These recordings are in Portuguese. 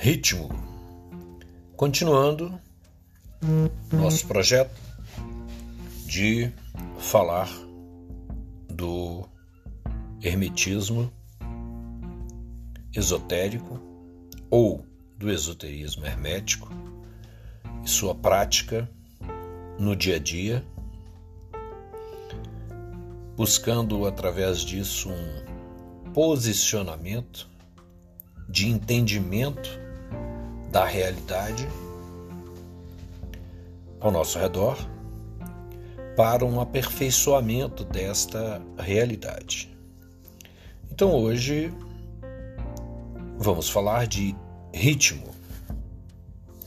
Ritmo. Continuando nosso projeto de falar do hermetismo esotérico ou do esoterismo hermético e sua prática no dia a dia, buscando através disso um posicionamento de entendimento da realidade ao nosso redor para um aperfeiçoamento desta realidade. Então hoje vamos falar de ritmo,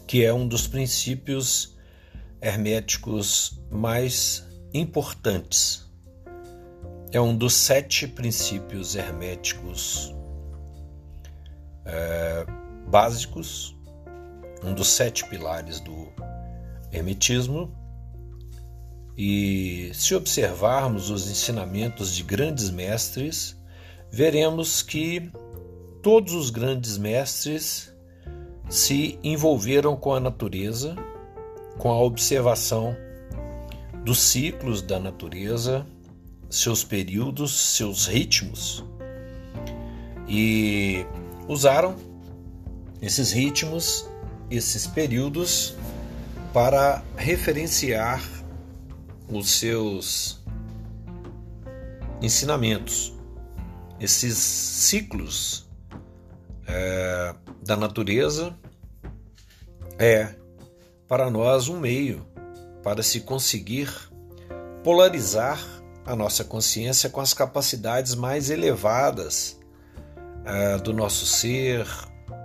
que é um dos princípios herméticos mais importantes. É um dos sete princípios herméticos é, básicos, um dos sete pilares do hermetismo. E se observarmos os ensinamentos de grandes mestres, veremos que todos os grandes mestres se envolveram com a natureza, com a observação dos ciclos da natureza, seus períodos, seus ritmos. E usaram esses ritmos, esses períodos para referenciar os seus ensinamentos, esses ciclos é, da natureza é para nós um meio para se conseguir polarizar a nossa consciência com as capacidades mais elevadas é, do nosso ser,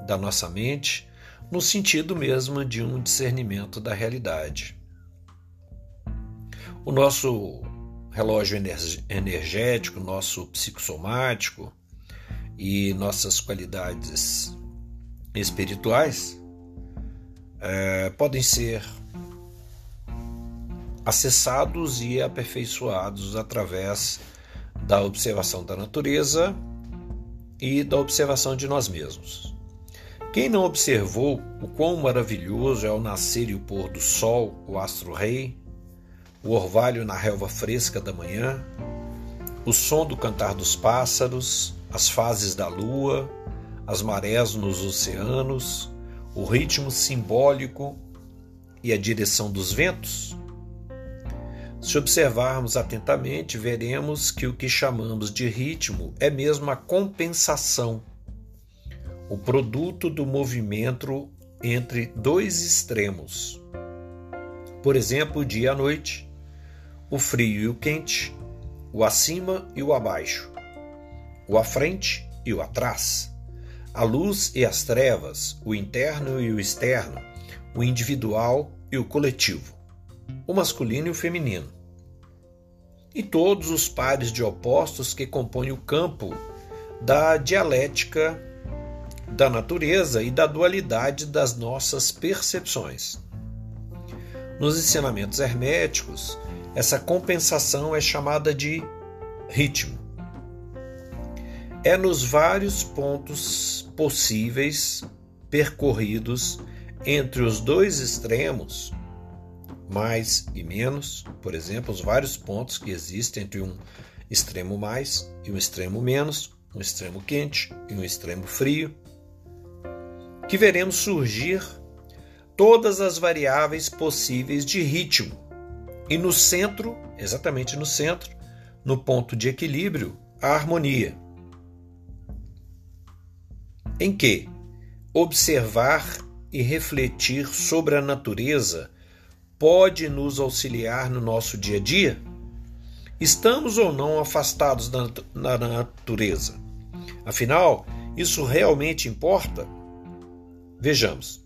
da nossa mente, no sentido mesmo de um discernimento da realidade. O nosso relógio energético, nosso psicossomático e nossas qualidades espirituais é, podem ser acessados e aperfeiçoados através da observação da natureza e da observação de nós mesmos. Quem não observou o quão maravilhoso é o nascer e o pôr do sol, o astro-rei, o orvalho na relva fresca da manhã, o som do cantar dos pássaros, as fases da lua, as marés nos oceanos, o ritmo simbólico? E a direção dos ventos? Se observarmos atentamente, veremos que o que chamamos de ritmo é mesmo a compensação, o produto do movimento entre dois extremos. Por exemplo, o dia e a noite, o frio e o quente, o acima e o abaixo, o à frente e o atrás, a luz e as trevas, o interno e o externo, o individual e o coletivo, o masculino e o feminino e todos os pares de opostos que compõem o campo da dialética da natureza e da dualidade das nossas percepções. Nos ensinamentos herméticos, essa compensação é chamada de ritmo. É nos vários pontos possíveis percorridos entre os dois extremos mais e menos, por exemplo, os vários pontos que existem entre um extremo mais e um extremo menos, um extremo quente e um extremo frio, que veremos surgir todas as variáveis possíveis de ritmo. E no centro, exatamente no centro, no ponto de equilíbrio, a harmonia. Em que observar e refletir sobre a natureza pode nos auxiliar no nosso dia a dia? Estamos ou não afastados da, natureza? Afinal, isso realmente importa? Vejamos.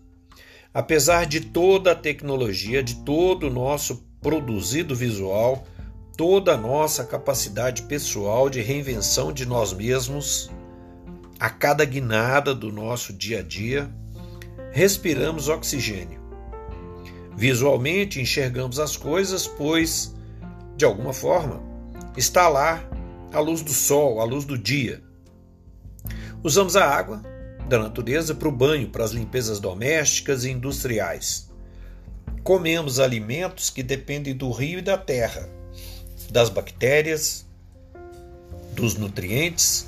Apesar de toda a tecnologia, de todo o nosso produzido visual, toda a nossa capacidade pessoal de reinvenção de nós mesmos, a cada guinada do nosso dia a dia, respiramos oxigênio Visualmente enxergamos as coisas, pois, de alguma forma, está lá a luz do sol, a luz do dia. Usamos a água da natureza para o banho, para as limpezas domésticas e industriais. Comemos alimentos que dependem do rio e da terra, das bactérias, dos nutrientes.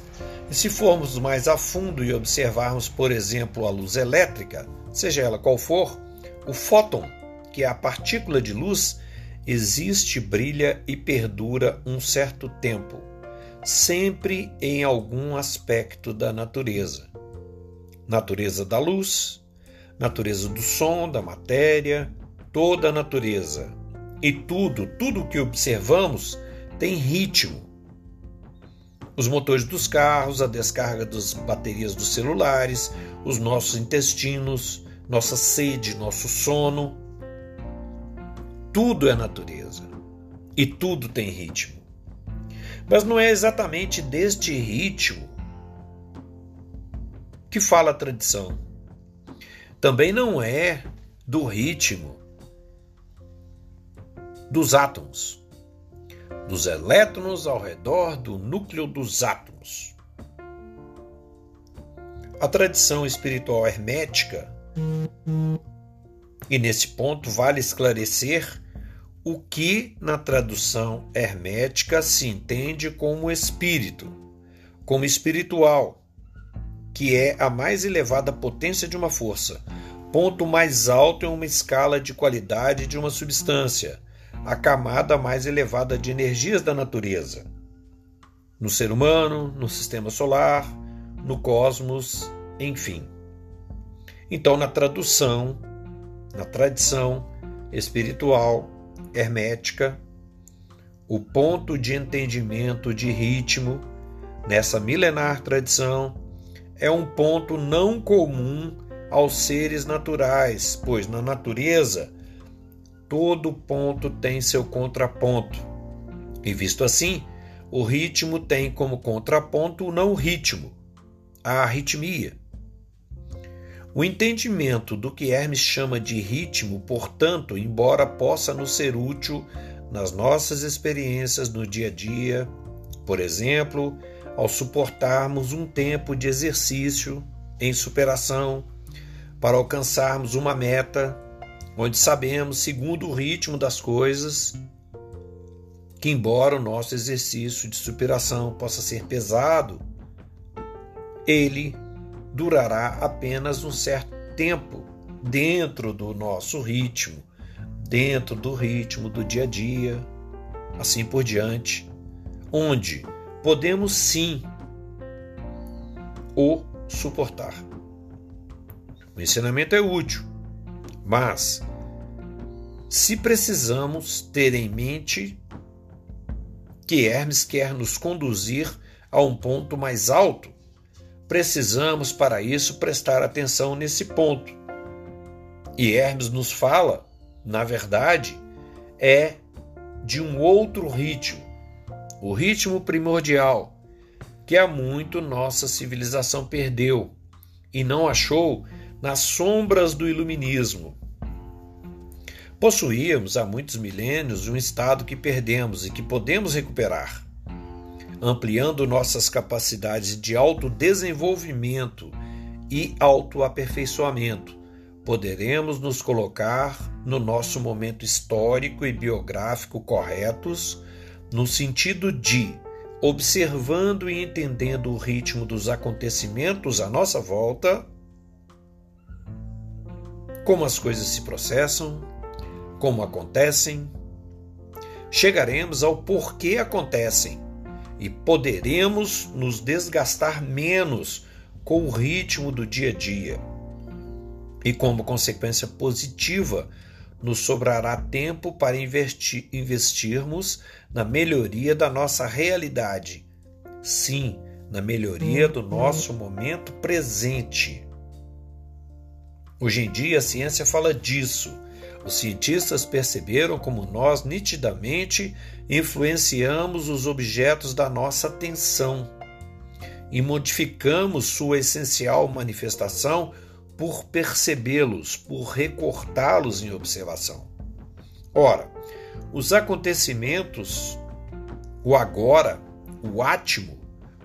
E se formos mais a fundo e observarmos, por exemplo, a luz elétrica, seja ela qual for, o fóton, que é a partícula de luz, existe, brilha e perdura um certo tempo, sempre em algum aspecto da natureza. Natureza da luz, natureza do som, da matéria, toda a natureza. E tudo, tudo que observamos tem ritmo. Os motores dos carros, a descarga das baterias dos celulares, os nossos intestinos, nossa sede, nosso sono, tudo é natureza e tudo tem ritmo. Mas não é exatamente deste ritmo que fala a tradição. Também não é do ritmo dos átomos, dos elétrons ao redor do núcleo dos átomos. A tradição espiritual hermética, e nesse ponto vale esclarecer o que na tradução hermética se entende como espírito, como espiritual, que é a mais elevada potência de uma força, ponto mais alto em uma escala de qualidade de uma substância, a camada mais elevada de energias da natureza. No ser humano, no sistema solar, no cosmos, enfim. Então, na tradução, na tradição espiritual, hermética, o ponto de entendimento de ritmo nessa milenar tradição é um ponto não comum aos seres naturais, pois na natureza todo ponto tem seu contraponto. E visto assim, o ritmo tem como contraponto o não ritmo, a arritmia. O entendimento do que Hermes chama de ritmo, portanto, embora possa nos ser útil nas nossas experiências no dia a dia, por exemplo, ao suportarmos um tempo de exercício em superação para alcançarmos uma meta, onde sabemos, segundo o ritmo das coisas, que, embora o nosso exercício de superação possa ser pesado, ele durará apenas um certo tempo dentro do nosso ritmo, dentro do ritmo do dia a dia, assim por diante, onde podemos sim o suportar. O ensinamento é útil, mas se precisamos ter em mente que Hermes quer nos conduzir a um ponto mais alto, precisamos, para isso, prestar atenção nesse ponto. E Hermes nos fala, na verdade, é de um outro ritmo, o ritmo primordial, que há muito nossa civilização perdeu e não achou nas sombras do iluminismo. Possuíamos há muitos milênios um estado que perdemos e que podemos recuperar ampliando nossas capacidades de autodesenvolvimento e autoaperfeiçoamento, poderemos nos colocar no nosso momento histórico e biográfico corretos, no sentido de, observando e entendendo o ritmo dos acontecimentos à nossa volta, como as coisas se processam, como acontecem, chegaremos ao porquê acontecem e poderemos nos desgastar menos com o ritmo do dia a dia. E como consequência positiva, nos sobrará tempo para investir, investirmos na melhoria da nossa realidade. Sim, na melhoria do nosso momento presente. Hoje em dia a ciência fala disso os cientistas perceberam como nós nitidamente influenciamos os objetos da nossa atenção e modificamos sua essencial manifestação por percebê-los, por recortá-los em observação. Ora, os acontecimentos, o agora, o átimo,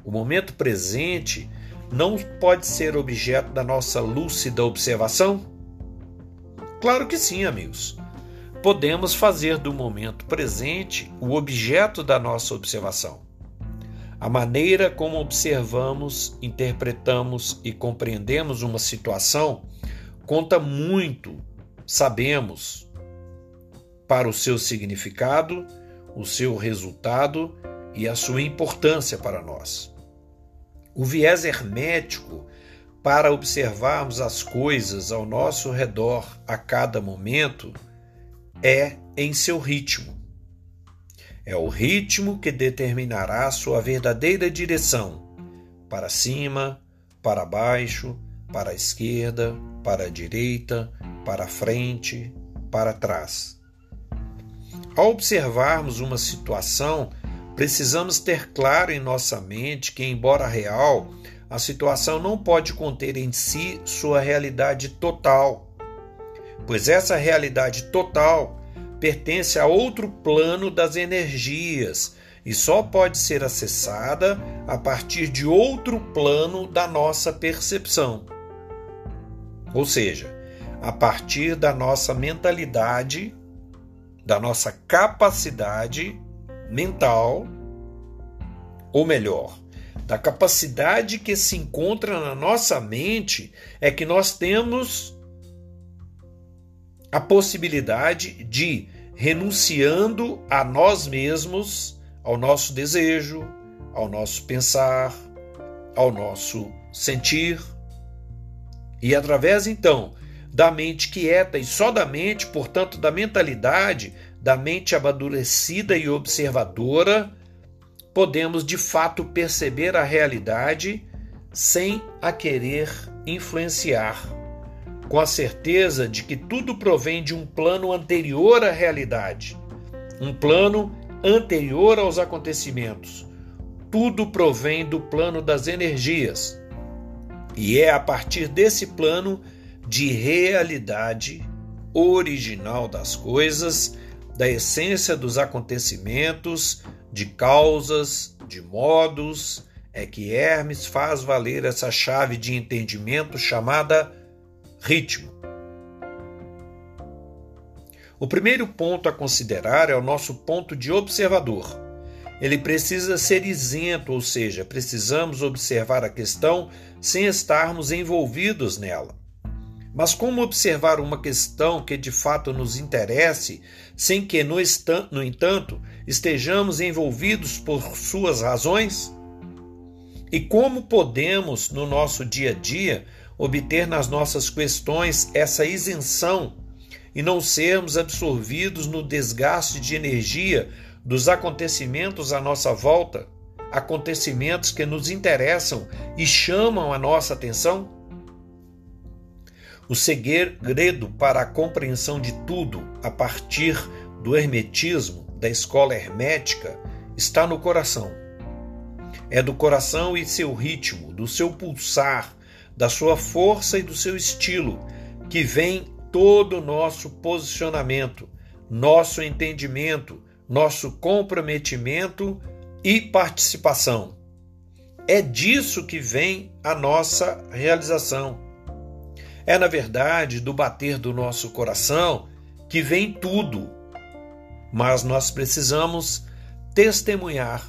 o momento presente, não pode ser objeto da nossa lúcida observação? Claro que sim, amigos. Podemos fazer do momento presente o objeto da nossa observação. A maneira como observamos, interpretamos e compreendemos uma situação conta muito, sabemos, para o seu significado, o seu resultado e a sua importância para nós. O viés hermético para observarmos as coisas ao nosso redor a cada momento é em seu ritmo. É o ritmo que determinará sua verdadeira direção para cima, para baixo, para a esquerda, para a direita, para frente, para trás. Ao observarmos uma situação, precisamos ter claro em nossa mente que, embora real, a situação não pode conter em si sua realidade total, pois essa realidade total pertence a outro plano das energias e só pode ser acessada a partir de outro plano da nossa percepção. Ou seja, a partir da nossa mentalidade, da nossa capacidade mental, ou melhor, da capacidade que se encontra na nossa mente, é que nós temos a possibilidade de, renunciando a nós mesmos, ao nosso desejo, ao nosso pensar, ao nosso sentir, e através então da mente quieta e só da mente, portanto, da mentalidade, da mente amadurecida e observadora, podemos de fato perceber a realidade sem a querer influenciar, com a certeza de que tudo provém de um plano anterior à realidade, um plano anterior aos acontecimentos. Tudo provém do plano das energias. E é a partir desse plano de realidade original das coisas, da essência dos acontecimentos, de causas, de modos, é que Hermes faz valer essa chave de entendimento chamada ritmo. O primeiro ponto a considerar é o nosso ponto de observador. Ele precisa ser isento, ou seja, precisamos observar a questão sem estarmos envolvidos nela. Mas como observar uma questão que de fato nos interesse, sem que, no, no entanto, estejamos envolvidos por suas razões? E como podemos, no nosso dia a dia, obter nas nossas questões essa isenção e não sermos absorvidos no desgaste de energia dos acontecimentos à nossa volta, acontecimentos que nos interessam e chamam a nossa atenção? O segredo para a compreensão de tudo a partir do hermetismo, da escola hermética, está no coração. É do coração e seu ritmo, do seu pulsar, da sua força e do seu estilo que vem todo o nosso posicionamento, nosso entendimento, nosso comprometimento e participação. É disso que vem a nossa realização. É, na verdade, do bater do nosso coração que vem tudo. Mas nós precisamos testemunhar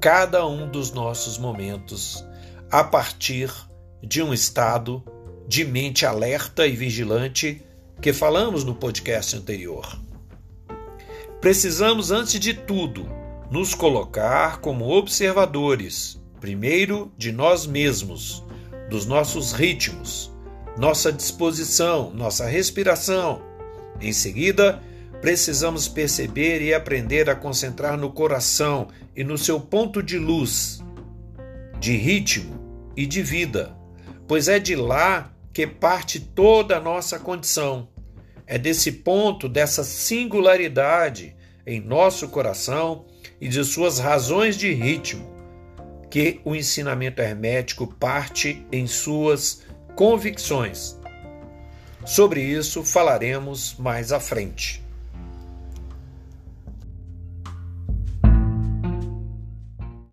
cada um dos nossos momentos a partir de um estado de mente alerta e vigilante que falamos no podcast anterior. Precisamos, antes de tudo, nos colocar como observadores, primeiro de nós mesmos, dos nossos ritmos, nossa disposição, nossa respiração. Em seguida, precisamos perceber e aprender a concentrar no coração e no seu ponto de luz, de ritmo e de vida, pois é de lá que parte toda a nossa condição. É desse ponto, dessa singularidade em nosso coração e de suas razões de ritmo, que o ensinamento hermético parte em suas convicções. Sobre isso falaremos mais à frente.